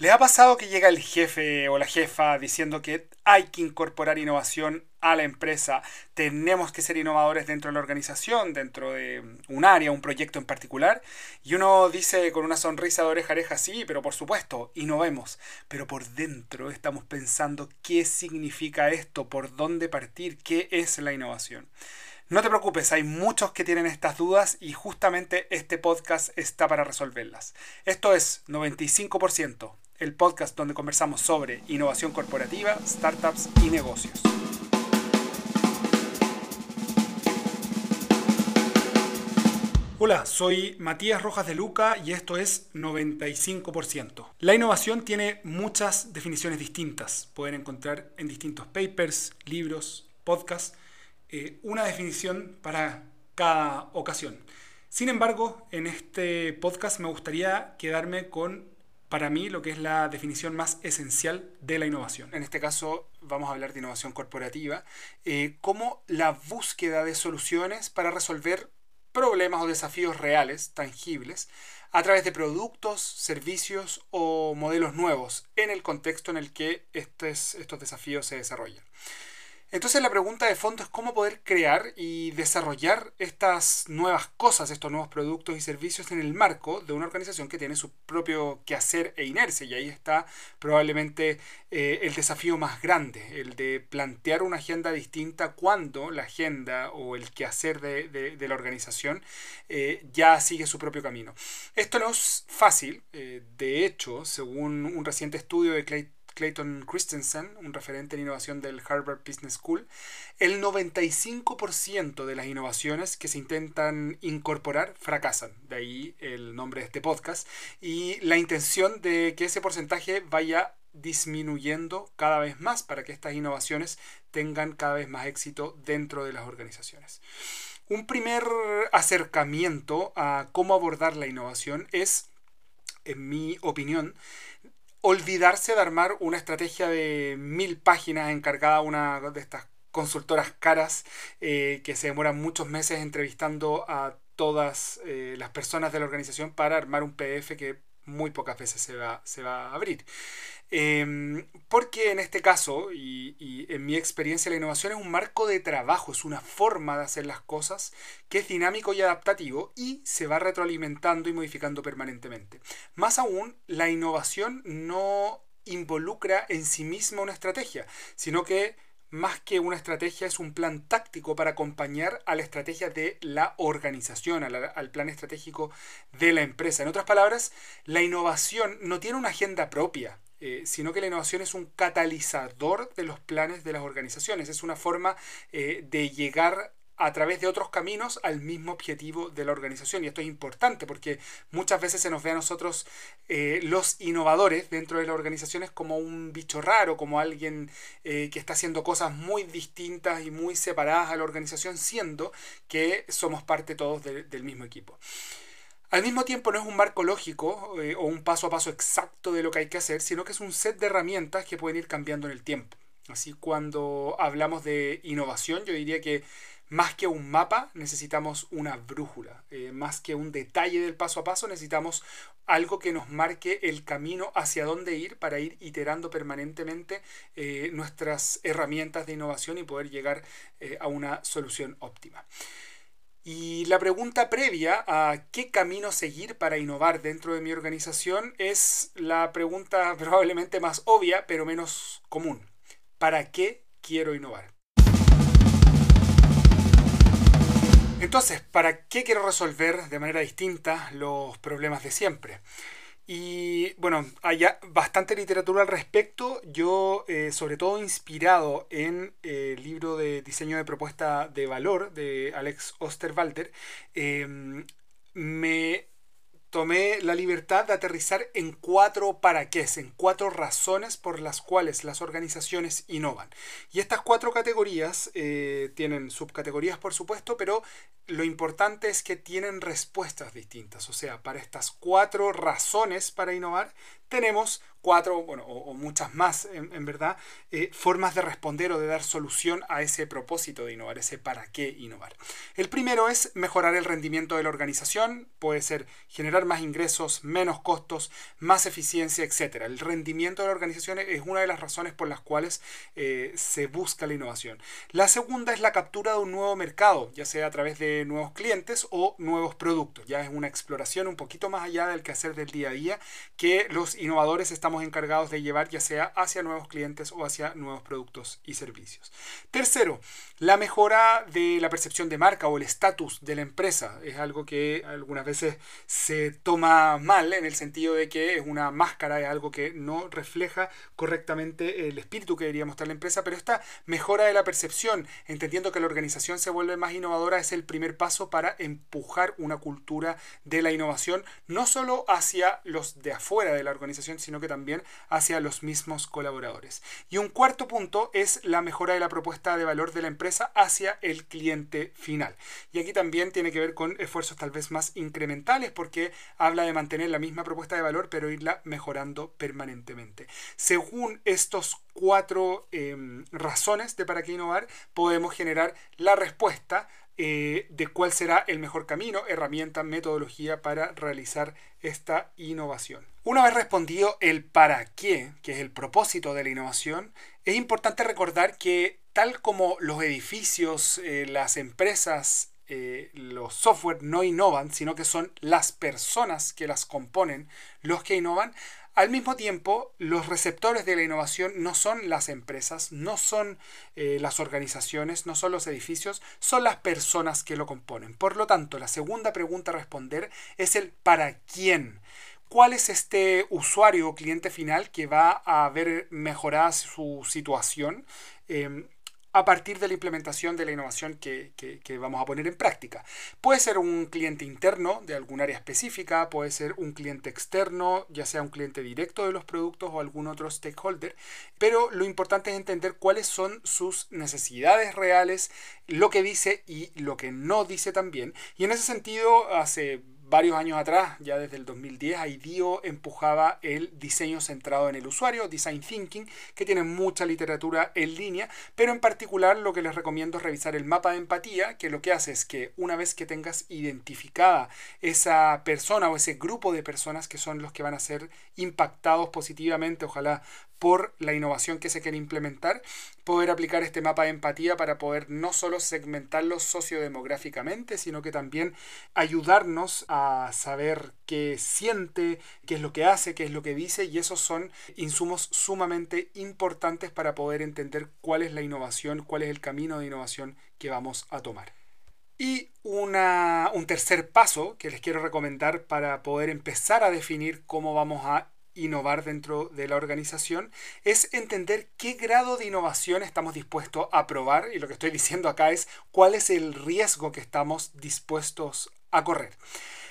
¿Les ha pasado que llega el jefe o la jefa diciendo que hay que incorporar innovación a la empresa? Tenemos que ser innovadores dentro de la organización, dentro de un área, un proyecto en particular. Y uno dice con una sonrisa de oreja oreja, sí, pero por supuesto, innovemos. Pero por dentro estamos pensando qué significa esto, por dónde partir, qué es la innovación. No te preocupes, hay muchos que tienen estas dudas y justamente este podcast está para resolverlas. Esto es 95%, el podcast donde conversamos sobre innovación corporativa, startups y negocios. Hola, soy Matías Rojas de Luca y esto es 95%. La innovación tiene muchas definiciones distintas. Pueden encontrar en distintos papers, libros, podcasts eh, una definición para cada ocasión. Sin embargo, en este podcast me gustaría quedarme con, para mí, lo que es la definición más esencial de la innovación. En este caso vamos a hablar de innovación corporativa, eh, como la búsqueda de soluciones para resolver problemas o desafíos reales, tangibles, a través de productos, servicios o modelos nuevos en el contexto en el que estos, estos desafíos se desarrollan. Entonces la pregunta de fondo es cómo poder crear y desarrollar estas nuevas cosas, estos nuevos productos y servicios en el marco de una organización que tiene su propio quehacer e inercia. Y ahí está probablemente eh, el desafío más grande, el de plantear una agenda distinta cuando la agenda o el quehacer de, de, la organización eh, ya sigue su propio camino. Esto no es fácil, eh, de hecho, según un reciente estudio de Clay Clayton Christensen, un referente en innovación del Harvard Business School, el 95% de las innovaciones que se intentan incorporar fracasan. De ahí el nombre de este podcast. Y la intención de que ese porcentaje vaya disminuyendo cada vez más para que estas innovaciones tengan cada vez más éxito dentro de las organizaciones. Un primer acercamiento a cómo abordar la innovación es, en mi opinión, olvidarse de armar una estrategia de mil páginas encargada una de estas consultoras caras eh, que se demoran muchos meses entrevistando a todas eh, las personas de la organización para armar un PDF que muy pocas veces se va, se va a abrir. Em, porque en este caso, y, en mi experiencia, la innovación es un marco de trabajo, es una forma de hacer las cosas que es dinámico y adaptativo y se va retroalimentando y modificando permanentemente. Más aún, la innovación no involucra en sí misma una estrategia, sino que más que una estrategia, es un plan táctico para acompañar a la estrategia de la organización, al, plan estratégico de la empresa. En otras palabras, la innovación no tiene una agenda propia, eh, sino que la innovación es un catalizador de los planes de las organizaciones, es una forma eh, de llegar a través de otros caminos al mismo objetivo de la organización. Y esto es importante porque muchas veces se nos ve a nosotros eh, los innovadores dentro de las organizaciones como un bicho raro, como alguien que está haciendo cosas muy distintas y muy separadas a la organización, siendo que somos parte todos del mismo equipo. Al mismo tiempo no es un marco lógico eh, o un paso a paso exacto de lo que hay que hacer, sino que es un set de herramientas que pueden ir cambiando en el tiempo. Así cuando hablamos de innovación, yo diría que más que un mapa necesitamos una brújula, eh, más que un detalle del paso a paso necesitamos algo que nos marque el camino hacia dónde ir para ir iterando permanentemente eh, nuestras herramientas de innovación y poder llegar a una solución óptima. Y la pregunta previa a qué camino seguir para innovar dentro de mi organización es la pregunta probablemente más obvia, pero menos común. ¿Para qué quiero innovar? Entonces, ¿para qué quiero resolver de manera distinta los problemas de siempre? Y bueno, hay bastante literatura al respecto. Yo, eh, sobre todo inspirado en eh, el libro de diseño de propuesta de valor de Alex Osterwalder, eh, me tomé la libertad de aterrizar en cuatro para qué, en cuatro razones por las cuales las organizaciones innovan. Y estas cuatro categorías eh, tienen subcategorías, por supuesto, pero lo importante es que tienen respuestas distintas. O sea, para estas cuatro razones para innovar, tenemos cuatro, bueno, o, muchas más en, verdad, eh, formas de responder o de dar solución a ese propósito de innovar, ese para qué innovar. El primero es mejorar el rendimiento de la organización, puede ser generar más ingresos, menos costos, más eficiencia, etc. El rendimiento de la organización es una de las razones por las cuales eh, se busca la innovación. La segunda es la captura de un nuevo mercado, ya sea a través de nuevos clientes o nuevos productos. Ya es una exploración un poquito más allá del quehacer del día a día que los innovadores estamos encargados de llevar ya sea hacia nuevos clientes o hacia nuevos productos y servicios. Tercero, la mejora de la percepción de marca o el estatus de la empresa. Es algo que algunas veces se toma mal en el sentido de que es una máscara, es algo que no refleja correctamente el espíritu que debería mostrar la empresa, pero esta mejora de la percepción, entendiendo que la organización se vuelve más innovadora, es el primer paso para empujar una cultura de la innovación, no solo hacia los de afuera de la organización, sino que también hacia los mismos colaboradores. Y un cuarto punto es la mejora de la propuesta de valor de la empresa hacia el cliente final. Y aquí también tiene que ver con esfuerzos tal vez más incrementales porque habla de mantener la misma propuesta de valor pero irla mejorando permanentemente. Según estos cuatro em, razones de para qué innovar, podemos generar la respuesta eh, de cuál será el mejor camino, herramienta, metodología para realizar esta innovación. Una vez respondido el para qué, que es el propósito de la innovación, es importante recordar que tal como los edificios, eh, las empresas, eh, los software no innovan, sino que son las personas que las componen los que innovan, al mismo tiempo, los receptores de la innovación no son las empresas, no son eh, las organizaciones, no son los edificios, son las personas que lo componen. Por lo tanto, la segunda pregunta a responder es el para quién. ¿Cuál es este usuario o cliente final que va a ver mejorada su situación? Em, a partir de la implementación de la innovación que, vamos a poner en práctica. Puede ser un cliente interno de algún área específica, puede ser un cliente externo, ya sea un cliente directo de los productos o algún otro stakeholder, pero lo importante es entender cuáles son sus necesidades reales, lo que dice y lo que no dice también. Y en ese sentido, hace varios años atrás, ya desde el 2010, IDEO empujaba el diseño centrado en el usuario, Design Thinking, que tiene mucha literatura en línea, pero en particular lo que les recomiendo es revisar el mapa de empatía, que lo que hace es que una vez que tengas identificada esa persona o ese grupo de personas que son los que van a ser impactados positivamente, ojalá por la innovación que se quiere implementar, poder aplicar este mapa de empatía para poder no solo segmentarlos sociodemográficamente, sino que también ayudarnos a saber qué siente, qué es lo que hace, qué es lo que dice, y esos son insumos sumamente importantes para poder entender cuál es la innovación, cuál es el camino de innovación que vamos a tomar. Y una, un tercer paso que les quiero recomendar para poder empezar a definir cómo vamos a innovar dentro de la organización es entender qué grado de innovación estamos dispuestos a probar y lo que estoy diciendo acá es cuál es el riesgo que estamos dispuestos a correr.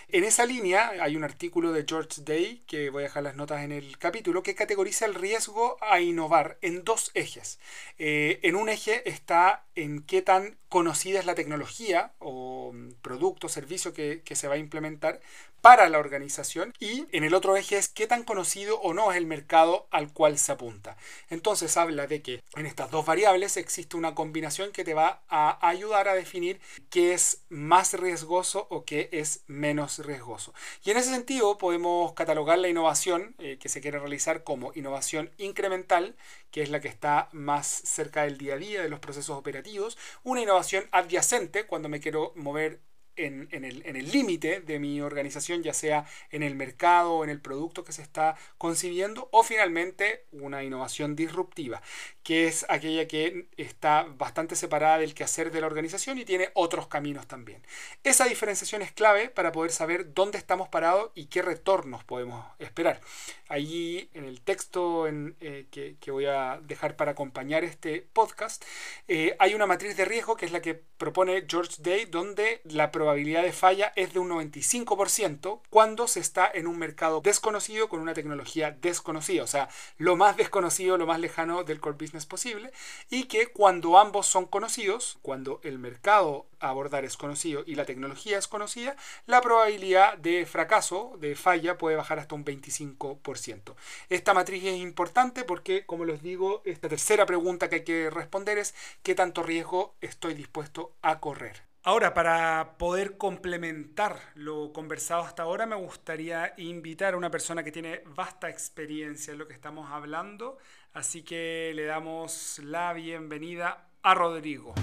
En esa línea hay un artículo de George Day, que voy a dejar las notas en el capítulo, que categoriza el riesgo a innovar en dos ejes. Eh, en un eje está en qué tan conocida es la tecnología o producto o servicio que, que se va a implementar para la organización y en el otro eje es qué tan conocido o no es el mercado al cual se apunta. Entonces habla de que en estas dos variables existe una combinación que te va a ayudar a definir qué es más riesgoso o qué es menos riesgoso. Y en ese sentido podemos catalogar la innovación eh, que se quiere realizar como innovación incremental, que es la que está más cerca del día a día de los procesos operativos, una innovación adyacente cuando me quiero mover en, el límite de mi organización, ya sea en el mercado en el producto que se está concibiendo, o finalmente una innovación disruptiva, que es aquella que está bastante separada del quehacer de la organización y tiene otros caminos también. Esa diferenciación es clave para poder saber dónde estamos parados y qué retornos podemos esperar. Allí en el texto eh, que, voy a dejar para acompañar este podcast, eh, hay una matriz de riesgo que es la que propone George Day, donde la probabilidad probabilidad de falla es de un 95% cuando se está en un mercado desconocido con una tecnología desconocida, o sea, lo más desconocido, lo más lejano del core business posible, y que cuando ambos son conocidos, cuando el mercado a abordar es conocido y la tecnología es conocida, la probabilidad de fracaso, de falla, puede bajar hasta un 25%. Esta matriz es importante porque, como les digo, esta tercera pregunta que hay que responder es ¿qué tanto riesgo estoy dispuesto a correr? Ahora, para poder complementar lo conversado hasta ahora, me gustaría invitar a una persona que tiene vasta experiencia en lo que estamos hablando, así que le damos la bienvenida a Rodrigo.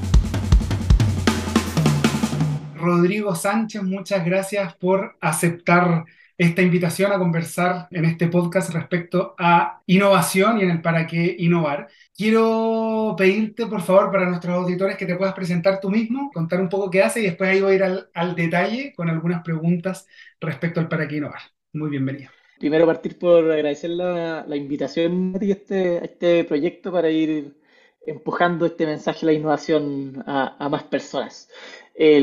Rodrigo Sánchez, muchas gracias por aceptar esta invitación a conversar en este podcast respecto a innovación y en el para qué innovar. Quiero pedirte, por favor, para nuestros auditores que te puedas presentar tú mismo, contar un poco qué haces y después ahí voy a ir al, al detalle con algunas preguntas respecto al para qué innovar. Muy bienvenido. Primero partir por agradecer la, invitación a este, a este proyecto para ir empujando este mensaje de la innovación a más personas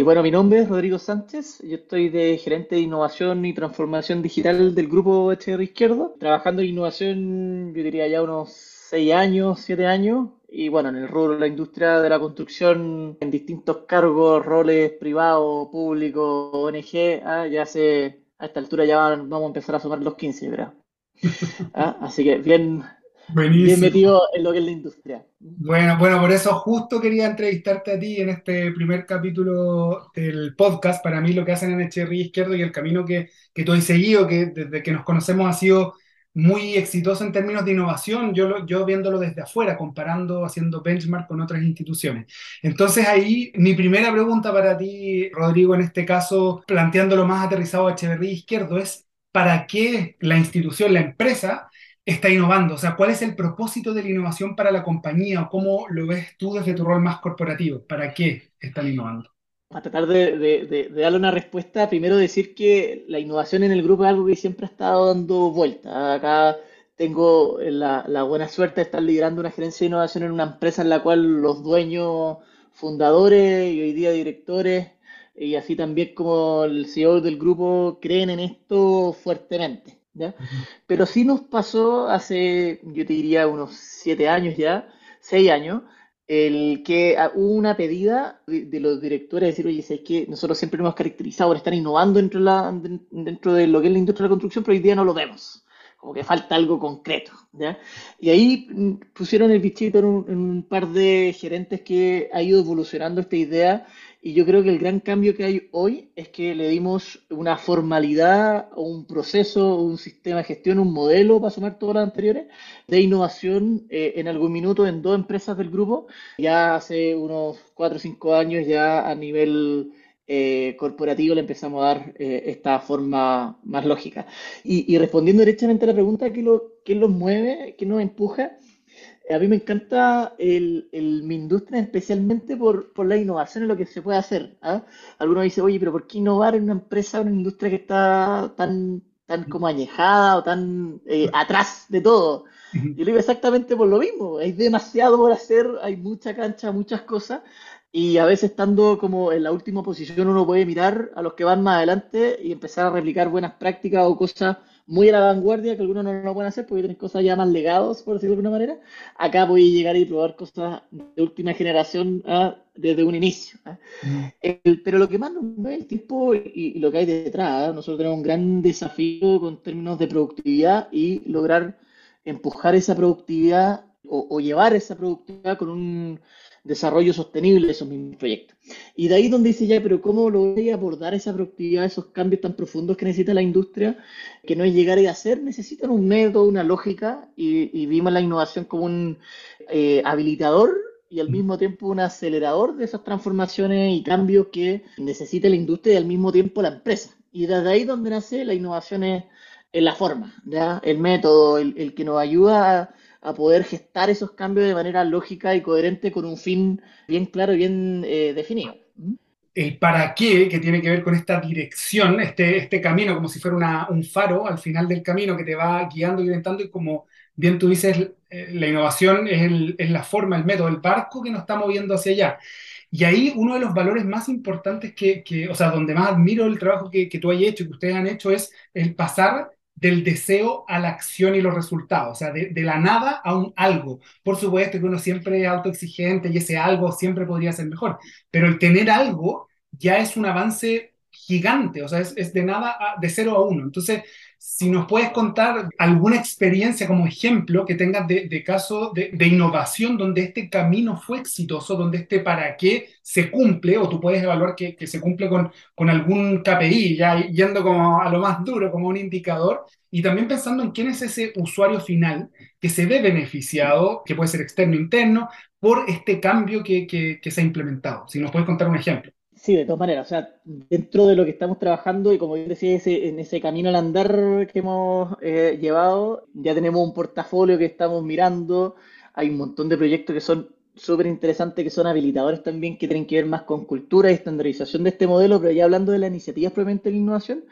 bueno, mi nombre es Rodrigo Sánchez, yo estoy de gerente de innovación y transformación digital del grupo HR Izquierdo, trabajando en innovación, yo diría ya unos 6 años, 7 años, y bueno, en el rubro de la industria de la construcción, en distintos cargos, roles privados, públicos, ONG, ah, ya hace, a esta altura ya vamos a empezar a sumar los 15, ¿verdad? Ah, así que bien, Bien metido en lo que es la industria. Bueno, bueno, por eso justo quería entrevistarte a ti en este primer capítulo del podcast. Para mí lo que hacen en Echeverría Izquierdo y el camino que, que tú has seguido, que desde que nos conocemos ha sido muy exitoso en términos de innovación, yo, yo viéndolo desde afuera, comparando, haciendo benchmark con otras instituciones. Entonces ahí mi primera pregunta para ti, Rodrigo, en este caso, planteándolo más aterrizado a Echeverría Izquierdo, es ¿para qué la institución, la empresa, está innovando? O sea, ¿cuál es el propósito de la innovación para la compañía o cómo lo ves tú desde tu rol más corporativo? ¿Para qué están innovando? Para tratar de, darle una respuesta, primero decir que la innovación en el grupo es algo que siempre ha estado dando vuelta. Acá tengo la, la buena suerte de estar liderando una gerencia de innovación en una empresa en la cual los dueños, fundadores y hoy día directores, y así también como el CEO del grupo, creen en esto fuertemente. Pero sí nos pasó hace, yo te diría, unos siete años ya, seis años, el que hubo una pedida de, los directores de decir, oye, es que nosotros siempre nos hemos caracterizado por estar innovando dentro de, la, dentro de lo que es la industria de la construcción, pero hoy día no lo vemos. Como que falta algo concreto. ¿ya? Y ahí mm, pusieron el bichito en un, en un par de gerentes que ha ido evolucionando esta idea y yo creo que el gran cambio que hay hoy es que le dimos una formalidad o un proceso, un sistema de gestión, un modelo, para sumar todas las anteriores, de innovación eh, en algún minuto en dos empresas del grupo. Ya hace unos cuatro o cinco años ya a nivel eh, corporativo le empezamos a dar eh, esta forma más lógica. Y, respondiendo directamente a la pregunta, ¿qué, lo, qué los mueve, qué nos empuja? a mí me encanta el, mi industria especialmente por, por la innovación en lo que se puede hacer. ¿ah? Algunos dicen, oye, pero ¿por qué innovar en una empresa, una industria que está tan, tan como añejada o tan eh, atrás de todo? Yo digo exactamente por lo mismo. Hay demasiado por hacer, hay mucha cancha, muchas cosas. Y a veces estando como en la última posición uno puede mirar a los que van más adelante y empezar a replicar buenas prácticas o cosas muy a la vanguardia, que algunos no lo pueden hacer porque tienen cosas ya más legados, por decirlo de alguna manera. Acá a llegar y probar cosas de última generación ¿ah? desde un inicio. ¿ah? Mm. pero lo que más nos ve el tiempo y, lo que hay detrás, ¿ah? nosotros tenemos un gran desafío con términos de productividad y lograr empujar esa productividad o llevar esa productividad con un desarrollo sostenible de esos mismos proyectos. Y de ahí donde dice ya, pero ¿cómo lo voy a abordar esa productividad, esos cambios tan profundos que necesita la industria, que no es llegar y hacer, necesitan un método, una lógica, y, vimos la innovación como un eh, habilitador y al mismo tiempo un acelerador de esas transformaciones y cambios que necesita la industria y al mismo tiempo la empresa. Y desde ahí donde nace la innovación es, la forma, ¿ya? el método, el, el que nos ayuda a a poder gestar esos cambios de manera lógica y coherente con un fin bien claro y bien eh, definido. El para qué, que tiene que ver con esta dirección, este, este camino, como si fuera un faro al final del camino que te va guiando y orientando, y como bien tú dices, eh, la innovación es, es la forma, el método, el barco que nos está moviendo hacia allá. Y ahí uno de los valores más importantes que, que o sea, donde más admiro el trabajo que, que tú has hecho, que ustedes han hecho, es el pasar del deseo a la acción y los resultados, o sea, de, la nada a un algo. Por supuesto que uno siempre es autoexigente y ese algo siempre podría ser mejor, pero el tener algo ya es un avance gigante, o sea, es, de nada, de cero a uno. Entonces, si nos puedes contar alguna experiencia como ejemplo que tengas de, de caso de, innovación donde este camino fue exitoso, donde este para qué se cumple, o tú puedes evaluar que, se cumple con, algún KPI, ya yendo como a lo más duro, como un indicador, y también pensando en quién es ese usuario final que se ve beneficiado, que puede ser externo o interno, por este cambio que se ha implementado. Si nos puedes contar un ejemplo. Sí, de todas maneras, o sea, dentro de lo que estamos trabajando y como yo decía, ese, en ese camino al andar que hemos eh, llevado, ya tenemos un portafolio que estamos mirando, hay un montón de proyectos que son súper interesantes, que son habilitadores también, que tienen que ver más con cultura y estandarización de este modelo, pero ya hablando de las iniciativas propiamente de la innovación,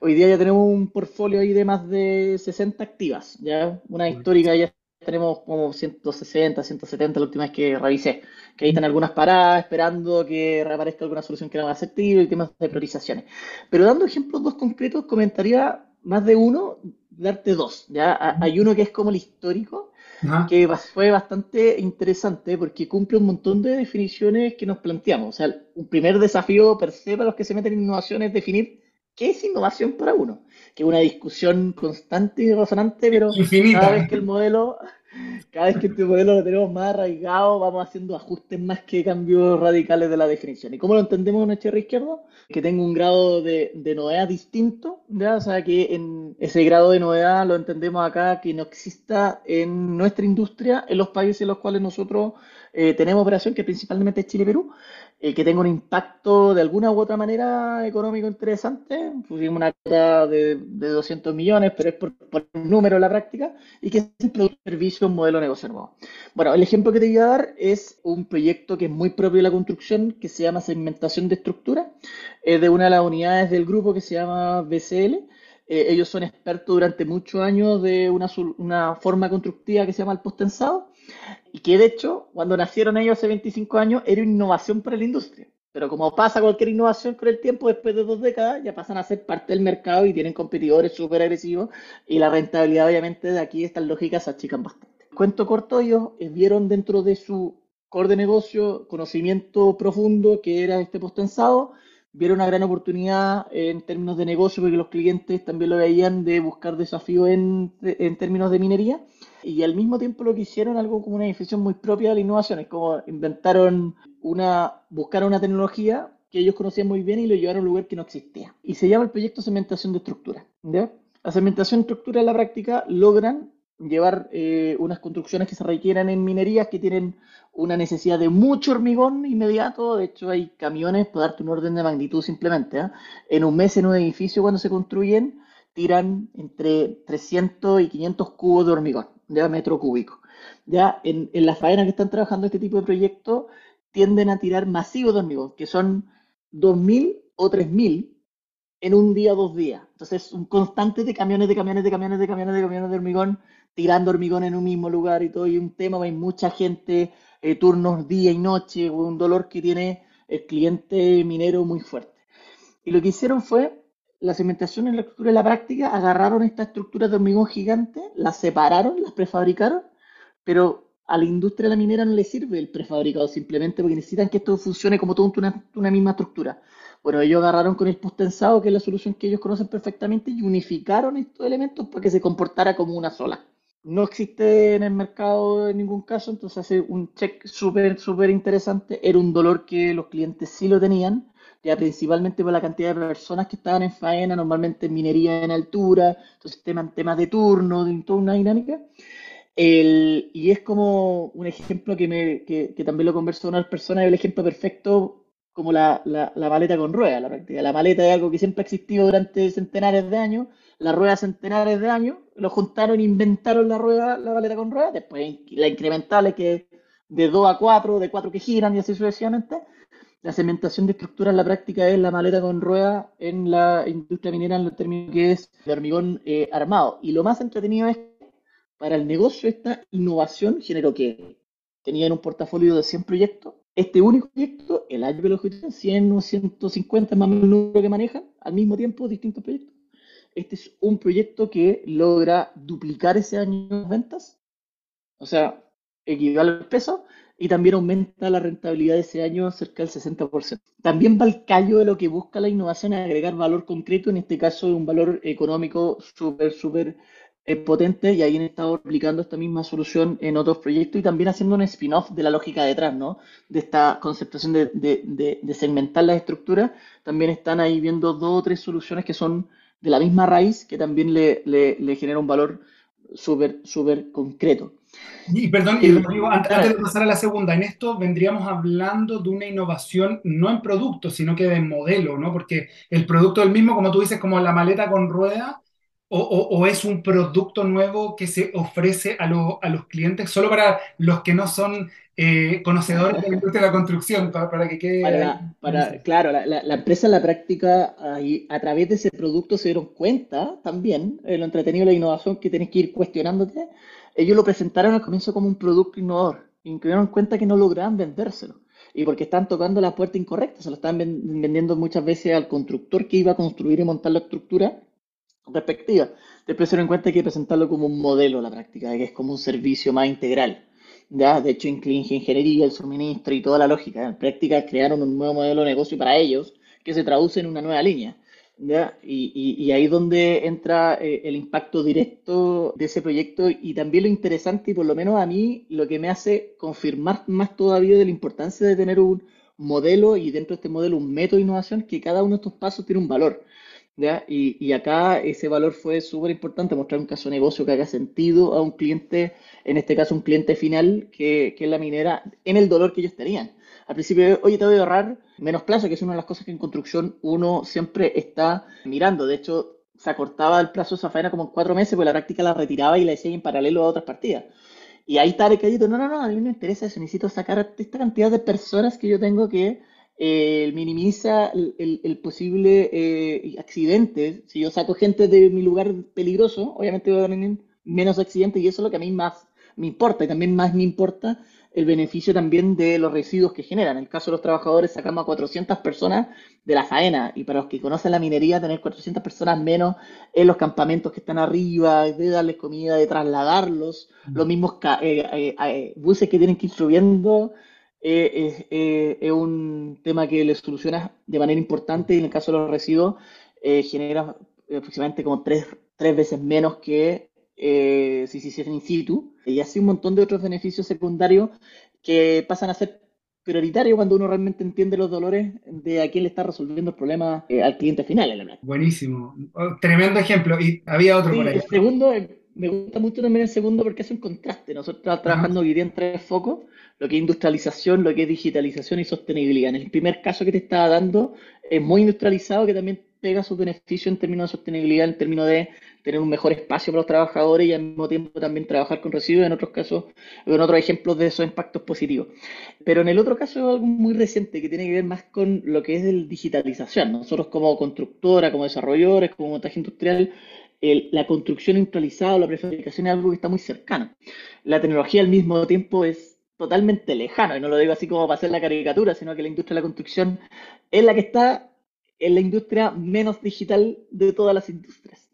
hoy día ya tenemos un portfolio ahí de más de 60 activas, ya una histórica ya tenemos como 160, 170 la última vez que revisé que ahí están algunas paradas esperando que reaparezca alguna solución que era más asertiva y temas de priorizaciones. Pero dando ejemplos dos concretos, comentaría más de uno, darte dos. ¿ya? Hay uno que es como el histórico, Ajá. que fue bastante interesante porque cumple un montón de definiciones que nos planteamos. O sea, un primer desafío per se para los que se meten en innovación es definir qué es innovación para uno, que es una discusión constante y resonante, pero Infinita. cada vez que el modelo cada vez que este modelo lo tenemos más arraigado, vamos haciendo ajustes más que cambios radicales de la definición. ¿Y cómo lo entendemos en HR izquierdo? Que tenga un grado de, de, novedad distinto, ¿ya? o sea, que en ese grado de novedad lo entendemos acá que no exista en nuestra industria, en los países en los cuales nosotros eh, tenemos operación, que principalmente es Chile y Perú, eh, que tenga un impacto de alguna u otra manera económico interesante, pusimos una cuota de, de 200 millones, pero es por, por el número en la práctica, y que es un producto, servicio, un modelo de negocio nuevo. Bueno, el ejemplo que te voy a dar es un proyecto que es muy propio de la construcción, que se llama segmentación de estructura, es de una de las unidades del grupo que se llama BCL, eh, ellos son expertos durante muchos años de una, una forma constructiva que se llama el postensado, y que de hecho, cuando nacieron ellos hace 25 años, era innovación para la industria. Pero como pasa cualquier innovación con el tiempo, después de dos décadas, ya pasan a ser parte del mercado y tienen competidores súper agresivos y la rentabilidad obviamente de aquí estas lógicas se achican bastante. Cuento corto, ellos eh, vieron dentro de su core de negocio conocimiento profundo que era este postensado, vieron una gran oportunidad en términos de negocio porque los clientes también lo veían de buscar desafíos en, en términos de minería y al mismo tiempo lo que hicieron algo como una definición muy propia de la innovación, es como inventaron una, buscaron una tecnología que ellos conocían muy bien y lo llevaron a un lugar que no existía. Y se llama el proyecto Cementación de Estructura. ¿ya? La cementación de estructura en la práctica logran llevar eh, unas construcciones que se requieran en minerías que tienen una necesidad de mucho hormigón inmediato. De hecho, hay camiones, para darte un orden de magnitud simplemente, ¿eh? en un mes en un edificio cuando se construyen, tiran entre 300 y 500 cubos de hormigón de metro cúbico. Ya en, en las faenas que están trabajando este tipo de proyectos tienden a tirar masivos de hormigón, que son 2.000 o 3.000 en un día o dos días. Entonces, un constante de camiones, de camiones, de camiones, de camiones, de camiones de hormigón, tirando hormigón en un mismo lugar y todo. Y un tema, hay mucha gente, eh, turnos día y noche, un dolor que tiene el cliente minero muy fuerte. Y lo que hicieron fue la cimentación en la estructura de la práctica agarraron estas estructuras de hormigón gigante, las separaron, las prefabricaron, pero a la industria de la minera no le sirve el prefabricado simplemente porque necesitan que esto funcione como toda una, una misma estructura. Bueno, ellos agarraron con el postensado, que es la solución que ellos conocen perfectamente, y unificaron estos elementos para que se comportara como una sola. No existe en el mercado en ningún caso, entonces hace un check súper, súper interesante. Era un dolor que los clientes sí lo tenían ya principalmente por la cantidad de personas que estaban en faena, normalmente en minería en altura, entonces temas, temas de turno, de toda una dinámica. El, y es como un ejemplo que, me, que, que también lo converso con otras personas, el ejemplo perfecto como la, la, la, maleta con rueda, la práctica. La maleta es algo que siempre ha existido durante centenares de años, la rueda centenares de años, lo juntaron, inventaron la rueda, la maleta con rueda, después la incrementable que de 2 a 4, de 4 que giran y así sucesivamente, la cementación de estructura en la práctica es la maleta con rueda en la industria minera en el término que es de hormigón eh, armado. Y lo más entretenido es para el negocio esta innovación generó que tenían un portafolio de 100 proyectos Este único proyecto, el año que lo ejecutan, 100 o 150 más o menos que manejan, al mismo tiempo distintos proyectos. Este es un proyecto que logra duplicar ese año las ventas, o sea, equivale al peso, y también aumenta la rentabilidad de ese año cerca del 60%. También va al callo de lo que busca la innovación, agregar valor concreto, en este caso un valor económico súper, súper eh, potente, y ahí han estado aplicando esta misma solución en otros proyectos y también haciendo un spin-off de la lógica detrás, ¿no? De esta conceptuación de, de, de, segmentar las estructuras, también están ahí viendo dos o tres soluciones que son de la misma raíz, que también le, le, le genera un valor súper, súper concreto. Y perdón, y Rodrigo, antes, de pasar a la segunda, en esto vendríamos hablando de una innovación no en producto, sino que de modelo, ¿no? Porque el producto del mismo, como tú dices, como la maleta con rueda, o, o, es un producto nuevo que se ofrece a, a, los clientes solo para los que no son eh, conocedores de la industria de la construcción, para, para que quede... Para, para claro, la, la, empresa en la práctica, ahí, a través de ese producto se dieron cuenta también, eh, lo entretenido de la innovación que tienes que ir cuestionándote, ellos lo presentaron al comienzo como un producto innovador y cuenta que no lograban vendérselo. Y porque están tocando la puerta incorrecta, se lo están vendiendo muchas veces al constructor que iba a construir y montar la estructura respectiva. Después se dieron cuenta que hay que presentarlo como un modelo a la práctica, que es como un servicio más integral. ¿Ya? De hecho, incluye ingeniería, el suministro y toda la lógica. En práctica crearon un nuevo modelo de negocio para ellos que se traduce en una nueva línea. ¿ya? Y, y, ahí es donde entra eh, el impacto directo de ese proyecto y también lo interesante y por lo menos a mí lo que me hace confirmar más todavía de la importancia de tener un modelo y dentro de este modelo un método de innovación que cada uno de estos pasos tiene un valor. ¿Ya? Y, y acá ese valor fue súper importante, mostrar un caso de negocio que haga sentido a un cliente, en este caso un cliente final, que, que es la minera, en el dolor que ellos tenían al principio, oye, te voy a ahorrar menos plazo, que es una de las cosas que en construcción uno siempre está mirando. De hecho, se acortaba el plazo de esa faena como en cuatro meses, porque la práctica la retiraba y la hacía en paralelo a otras partidas. Y ahí está el crédito, no, no, no, a mí no me interesa eso, necesito sacar esta cantidad de personas que yo tengo que eh, minimiza el, posible eh, accidente. Si yo saco gente de mi lugar peligroso, obviamente voy a tener menos accidentes y eso es lo que a mí más me importa y también más me importa el beneficio también de los residuos que generan. En el caso de los trabajadores, sacamos a 400 personas de la faena. Y para los que conocen la minería, tener 400 personas menos en los campamentos que están arriba, de darles comida, de trasladarlos, los mismos eh, eh, buses que tienen que ir subiendo. Es un tema que les soluciona de manera importante y en el caso de los residuos genera aproximadamente como tres, tres veces menos que eh, si se hiciesen in situ, y así un montón de otros beneficios secundarios que pasan a ser prioritarios cuando uno realmente entiende los dolores de a quién le está resolviendo el problema eh, al cliente final. En Buenísimo. Oh, tremendo ejemplo. Y había otro por ahí. El segundo, eh, me gusta mucho también el segundo porque hace un contraste. Nosotros trabajando hoy día en tres focos, lo que es industrialización, lo que es digitalización y sostenibilidad. En el primer caso que te estaba dando, es muy industrializado, que también pega sus beneficios en términos de sostenibilidad, en términos de tener un mejor espacio para los trabajadores y al mismo tiempo también trabajar con residuos, en otros casos, en otros ejemplos de esos impactos positivos. Pero en el otro caso es algo muy reciente que tiene que ver más con lo que es el digitalización. Nosotros como constructora, como desarrolladores, como montaje industrial, la construcción industrializada o la prefabricación es algo que está muy cercano. La tecnología al mismo tiempo es totalmente lejana, y no lo digo así como para hacer la caricatura, sino que la industria de la construcción es la que está en la industria menos digital de todas las industrias.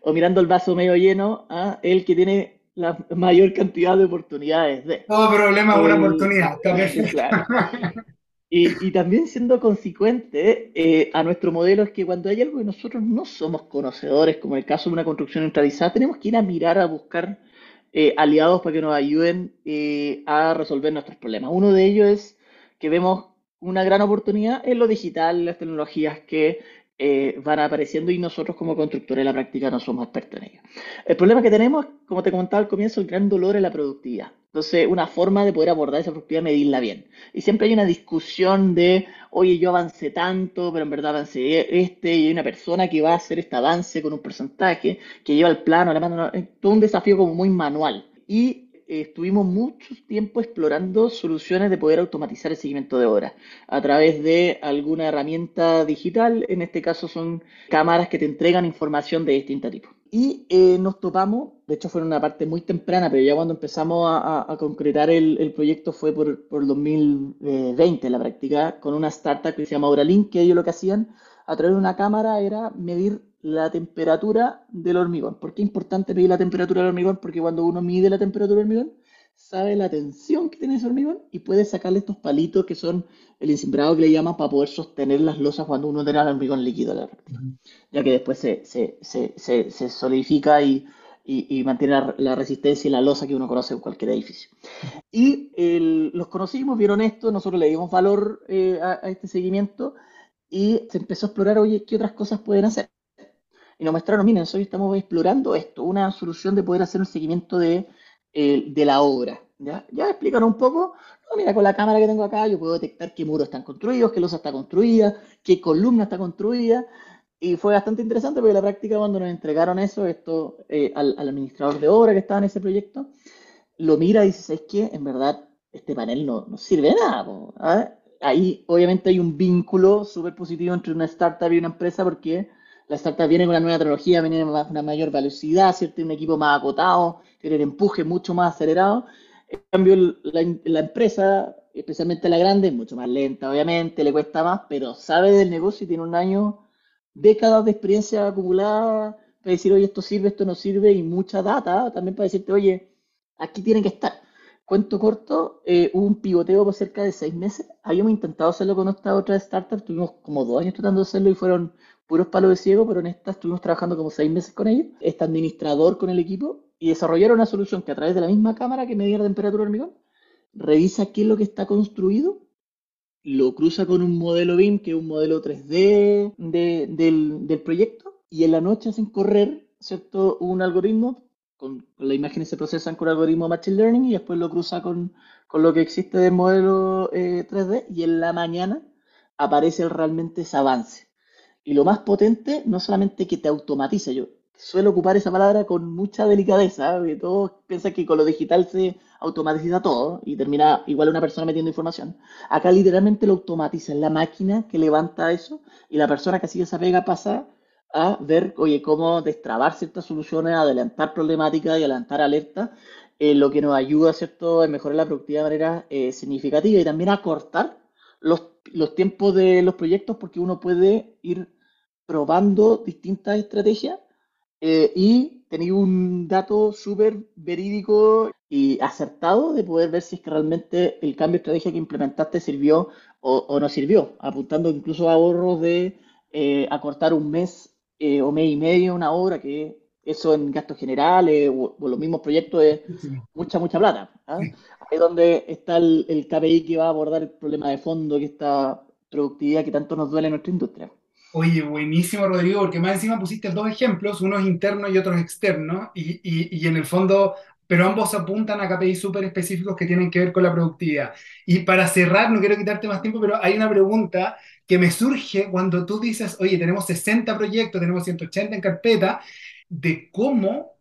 O mirando el vaso medio lleno, a el que tiene la mayor cantidad de oportunidades. De. Todo problema es una oportunidad. Y, también siendo consecuente eh, a nuestro modelo es que cuando hay algo que nosotros no somos conocedores, como el caso de una construcción neutralizada, tenemos que ir a mirar, a buscar eh, aliados para que nos ayuden eh, a resolver nuestros problemas. Uno de ellos es que vemos una gran oportunidad en lo digital, las tecnologías que van apareciendo y nosotros como constructores en la práctica no somos expertos en ello. El problema que tenemos, como te comentaba al comienzo, el gran dolor en la productividad. Entonces, una forma de poder abordar esa productividad es medirla bien. Y siempre hay una discusión de, oye, yo avancé tanto, pero en verdad avancé este, y hay una persona que va a hacer este avance con un porcentaje, que lleva el plano, le manda, todo un desafío como muy manual. Y estuvimos mucho tiempo explorando soluciones de poder automatizar el seguimiento de obras a través de alguna herramienta digital. En este caso son cámaras que te entregan información de distinto tipo. Y eh, nos topamos, de hecho fue en una parte muy temprana, pero ya cuando empezamos a, concretar el, proyecto fue por, por 2020 la práctica, con una startup que se llama Oralink, que ellos lo que hacían a través de una cámara era medir la temperatura del hormigón. ¿Por qué es importante medir la temperatura del hormigón? Porque cuando uno mide la temperatura del hormigón, sabe la tensión que tiene ese hormigón y puede sacarle estos palitos que son el encimbrado que le llaman para poder sostener las losas cuando uno tiene el hormigón líquido, la ya que después se, se, se, se solidifica y, y, mantiene la, resistencia y la losa que uno conoce en cualquier edificio. Y los conocimos, vieron esto, nosotros le dimos valor eh, a, este seguimiento y se empezó a explorar, oye, ¿qué otras cosas pueden hacer? Y nos mostraron, miren, hoy estamos explorando esto, una solución de poder hacer un seguimiento de eh, de la obra. ¿ya? ya explican un poco. mira, con la cámara que tengo acá yo puedo detectar qué muros están construidos, qué losa está construida, qué columna está construida. Y fue bastante interesante porque la práctica cuando nos entregaron eso, esto eh, al, administrador de obra que estaba en ese proyecto, lo mira y dice, ¿sabes qué? En verdad, este panel no, no sirve de nada. Ahí obviamente hay un vínculo súper positivo entre una startup y una empresa porque la startup viene con una nueva tecnología, viene con una mayor velocidad, ¿cierto? un equipo más acotado, tiene el empuje mucho más acelerado. En cambio, la, empresa, especialmente la grande, es mucho más lenta, obviamente, le cuesta más, pero sabe del negocio y tiene un año, décadas de experiencia acumulada para decir, oye, esto sirve, esto no sirve, y mucha data también para decirte, oye, aquí tienen que estar. Cuento corto, eh, hubo un pivoteo por cerca de seis meses. Habíamos intentado hacerlo con esta otra startup, tuvimos como dos años tratando de hacerlo y fueron puros palos de ciego, pero en esta estuvimos trabajando como seis meses con ellos, este administrador con el equipo, y desarrollaron una solución que a través de la misma cámara que medía la temperatura del hormigón, revisa qué es lo que está construido, lo cruza con un modelo BIM, que es un modelo 3D del, proyecto, y en la noche hacen correr, ¿cierto?, un algoritmo, con, las imágenes se procesan con algoritmo Machine Learning y después lo cruza con, lo que existe del modelo 3D, eh, y en la mañana aparece realmente ese avance. Y lo más potente, no solamente que te automatiza, yo suelo ocupar esa palabra con mucha delicadeza, porque todos piensan que con lo digital se automatiza todo y termina igual una persona metiendo información. Acá literalmente lo automatiza, es la máquina que levanta eso y la persona que sigue esa pega pasa a ver, oye, cómo destrabar ciertas soluciones, adelantar problemáticas y adelantar alertas, eh, lo que nos ayuda, ¿cierto?, a mejorar la productividad de manera eh, significativa y también a cortar los, los tiempos de los proyectos porque uno puede ir probando distintas estrategias eh, y tenía un dato súper verídico y acertado de poder ver si es que realmente el cambio de estrategia que implementaste sirvió o, no sirvió, apuntando incluso a ahorros de eh, acortar un mes eh, o mes y medio una obra, que eso en gastos generales o, los mismos proyectos es mucha, mucha plata. ¿ah? Ahí es donde está el, el KPI que va a abordar el problema de fondo, que esta productividad que tanto nos duele en nuestra industria. Oye, buenísimo, Rodrigo, porque más encima pusiste dos ejemplos, unos internos y otros externos, y, y, en el fondo, pero ambos apuntan a KPI súper específicos que tienen que ver con la productividad. Y para cerrar, no quiero quitarte más tiempo, pero hay una pregunta que me surge cuando tú dices, oye, tenemos 60 proyectos, tenemos 180 en carpeta, de cómo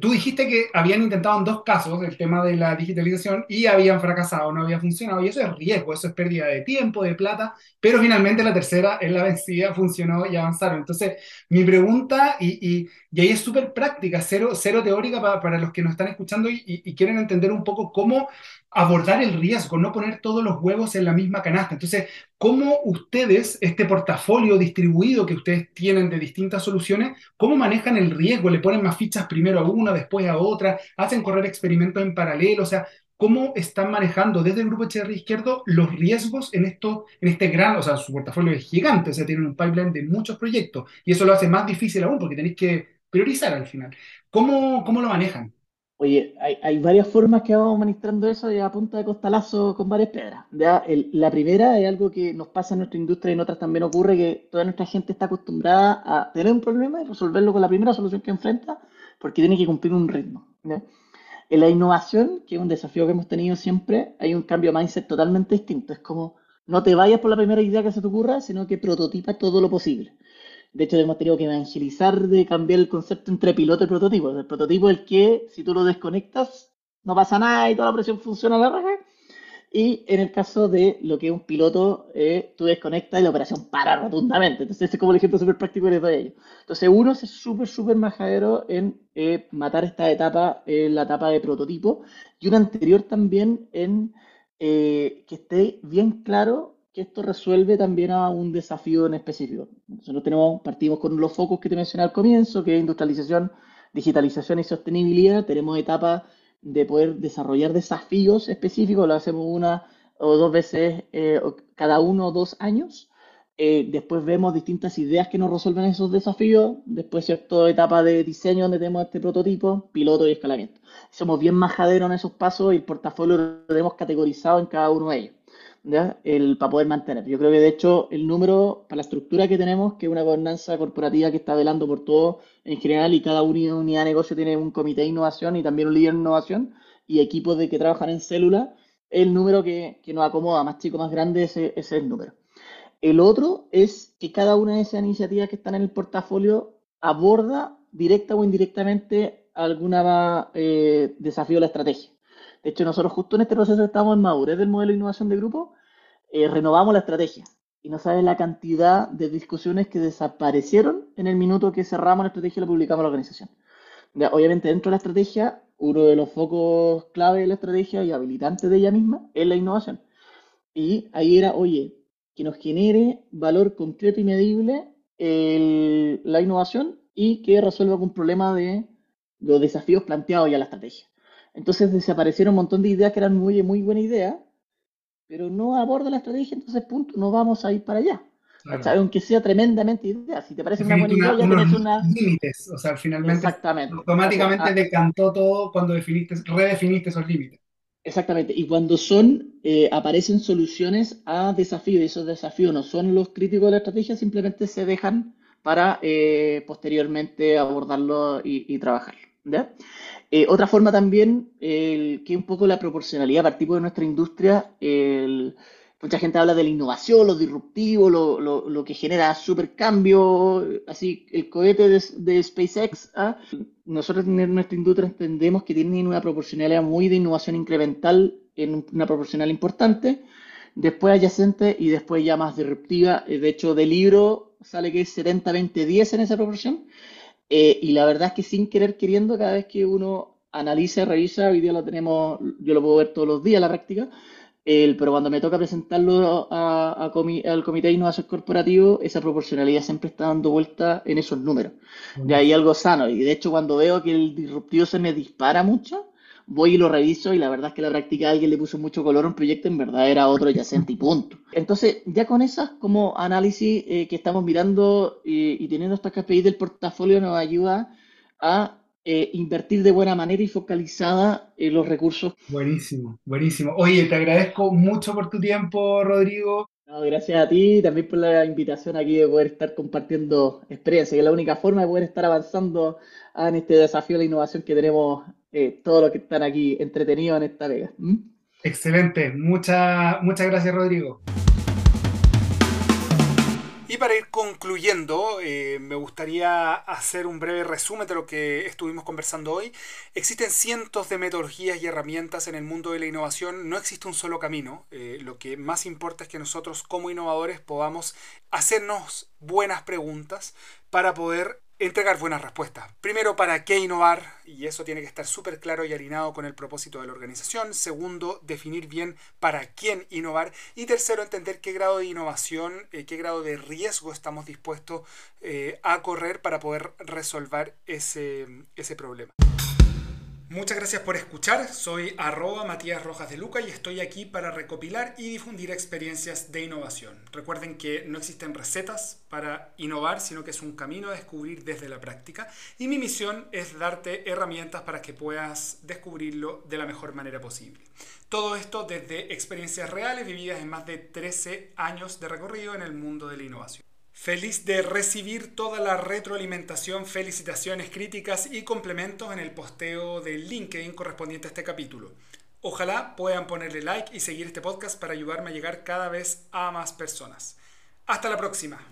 Tú dijiste que habían intentado en dos casos el tema de la digitalización y habían fracasado, no había funcionado, y eso es riesgo, eso es pérdida de tiempo, de plata, pero finalmente la tercera es la vencida, funcionó y avanzaron. Entonces, mi pregunta, y, y, ahí es súper práctica, cero, cero teórica para, para, los que nos están escuchando y, y quieren entender un poco cómo abordar el riesgo, no poner todos los huevos en la misma canasta. Entonces, ¿cómo ustedes, este portafolio distribuido que ustedes tienen de distintas soluciones, cómo manejan el riesgo? ¿Le ponen más fichas primero a una, después a otra? ¿Hacen correr experimentos en paralelo? O sea, ¿cómo están manejando desde el grupo HR Izquierdo los riesgos en, esto, en este gran, o sea, su portafolio es gigante, o sea, tienen un pipeline de muchos proyectos y eso lo hace más difícil aún porque tenéis que priorizar al final. ¿Cómo, cómo lo manejan? Oye, hay, varias formas que vamos administrando eso y a punta de costalazo con varias piedras. ¿ya? la primera es algo que nos pasa en nuestra industria y en otras también ocurre, que toda nuestra gente está acostumbrada a tener un problema y resolverlo con la primera solución que enfrenta, porque tiene que cumplir un ritmo. En la innovación, que es un desafío que hemos tenido siempre, hay un cambio de mindset totalmente distinto. Es como, no te vayas por la primera idea que se te ocurra, sino que prototipa todo lo posible. De hecho, hemos tenido que evangelizar de cambiar el concepto entre piloto y prototipo. El prototipo es el que, si tú lo desconectas, no pasa nada y toda la presión funciona a la raja. Y en el caso de lo que es un piloto, eh, tú desconectas y la operación para rotundamente. Entonces, ese es como el ejemplo súper práctico que les doy ellos. Entonces, uno es súper, súper majadero en eh, matar esta etapa, en la etapa de prototipo, y una anterior también en que esté bien claro que esto resuelve también a un desafío en específico. Nosotros tenemos, partimos con los focos que te mencioné al comienzo, que es industrialización, digitalización y sostenibilidad. Tenemos etapas de poder desarrollar desafíos específicos, lo hacemos una o dos veces eh, cada uno o dos años. Eh, después vemos distintas ideas que nos resuelven esos desafíos. Después, cierto, etapa de diseño donde tenemos este prototipo, piloto y escalamiento. Somos bien majaderos en esos pasos y el portafolio lo tenemos categorizado en cada uno de ellos. El, para poder mantener. Yo creo que de hecho el número, para la estructura que tenemos, que es una gobernanza corporativa que está velando por todo en general y cada unidad de negocio tiene un comité de innovación y también un líder de innovación y equipos de que trabajan en célula, el número que, que nos acomoda, más chico, más grande, ese, es el número. El otro es que cada una de esas iniciativas que están en el portafolio aborda directa o indirectamente alguna eh, desafío de la estrategia. De hecho, nosotros justo en este proceso estamos en madurez del modelo de innovación de grupo, eh, renovamos la estrategia. Y no sabes la cantidad de discusiones que desaparecieron en el minuto que cerramos la estrategia y la publicamos en la organización. obviamente, dentro de la estrategia, uno de los focos clave de la estrategia y habilitantes de ella misma es la innovación. Y ahí era, oye, que nos genere valor concreto y medible la innovación y que resuelva algún problema de los desafíos planteados ya en la estrategia. Entonces desaparecieron un montón de ideas que eran muy, muy buena idea, pero no aborda la estrategia, entonces punto, no vamos a ir para allá. Aunque sea tremendamente idea. Si te parece una buena idea, ya tienes una... límites. O sea, finalmente Exactamente. automáticamente ah. decantó todo cuando definiste, redefiniste esos límites. Exactamente. Y cuando son, eh, aparecen soluciones a desafíos, y esos desafíos no son los críticos de la estrategia, simplemente se dejan para eh, posteriormente abordarlo y, y trabajarlo. ¿ya? Eh, otra forma también, el, que un poco la proporcionalidad, a de nuestra industria, mucha gente habla de la innovación, lo disruptivo, lo, que genera super cambio, así el cohete de, SpaceX. ¿ah? Nosotros en nuestra industria entendemos que tiene una proporcionalidad muy de innovación incremental en una proporcional importante, después adyacente y después ya más disruptiva. De hecho, del libro sale que es 70-20-10 en esa proporción. Eh, y la verdad es que sin querer queriendo, cada vez que uno analiza, revisa, hoy día lo tenemos, yo lo puedo ver todos los días la práctica, pero cuando me toca presentarlo al Comité de Innovación Corporativo, esa proporcionalidad siempre está dando vuelta en esos números. Y hay algo sano. Y de hecho, cuando veo que el disruptivo se me dispara mucho, voy y lo reviso y la verdad es que la práctica alguien le puso mucho color a un proyecto, en verdad era otro yacente y punto. Entonces, ya con esas como análisis eh, que estamos mirando y, teniendo estas KPIs del portafolio nos ayuda a eh, invertir de buena manera y focalizada en los recursos. Buenísimo, buenísimo. Oye, te agradezco mucho por tu tiempo, Rodrigo. gracias a ti y también por la invitación aquí de poder estar compartiendo experiencia, que es la única forma de poder estar avanzando en este desafío de la innovación que tenemos eh, todos los que están aquí entretenidos en esta vega. Excelente, muchas muchas gracias Rodrigo. Y para ir concluyendo, eh, me gustaría hacer un breve resumen de lo que estuvimos conversando hoy. Existen cientos de metodologías y herramientas en el mundo de la innovación. No existe un solo camino. Eh, lo que más importa es que nosotros como innovadores podamos hacernos buenas preguntas para poder entregar buenas respuestas. Primero, ¿para qué innovar? Y eso tiene que estar súper claro y alineado con el propósito de la organización. Segundo, definir bien para quién innovar. Y tercero, entender qué grado de innovación, eh, qué grado de riesgo estamos dispuestos eh, a correr para poder resolver ese, ese problema. Muchas gracias por escuchar. Soy arroba Matías Rojas de Luca y estoy aquí para recopilar y difundir experiencias de innovación. Recuerden que no existen recetas para innovar, sino que es un camino a descubrir desde la práctica. Y mi misión es darte herramientas para que puedas descubrirlo de la mejor manera posible. Todo esto desde experiencias reales vividas en más de 13 años de recorrido en el mundo de la innovación. Feliz de recibir toda la retroalimentación, felicitaciones, críticas y complementos en el posteo de LinkedIn correspondiente a este capítulo. Ojalá puedan ponerle like y seguir este podcast para ayudarme a llegar cada vez a más personas. Hasta la próxima.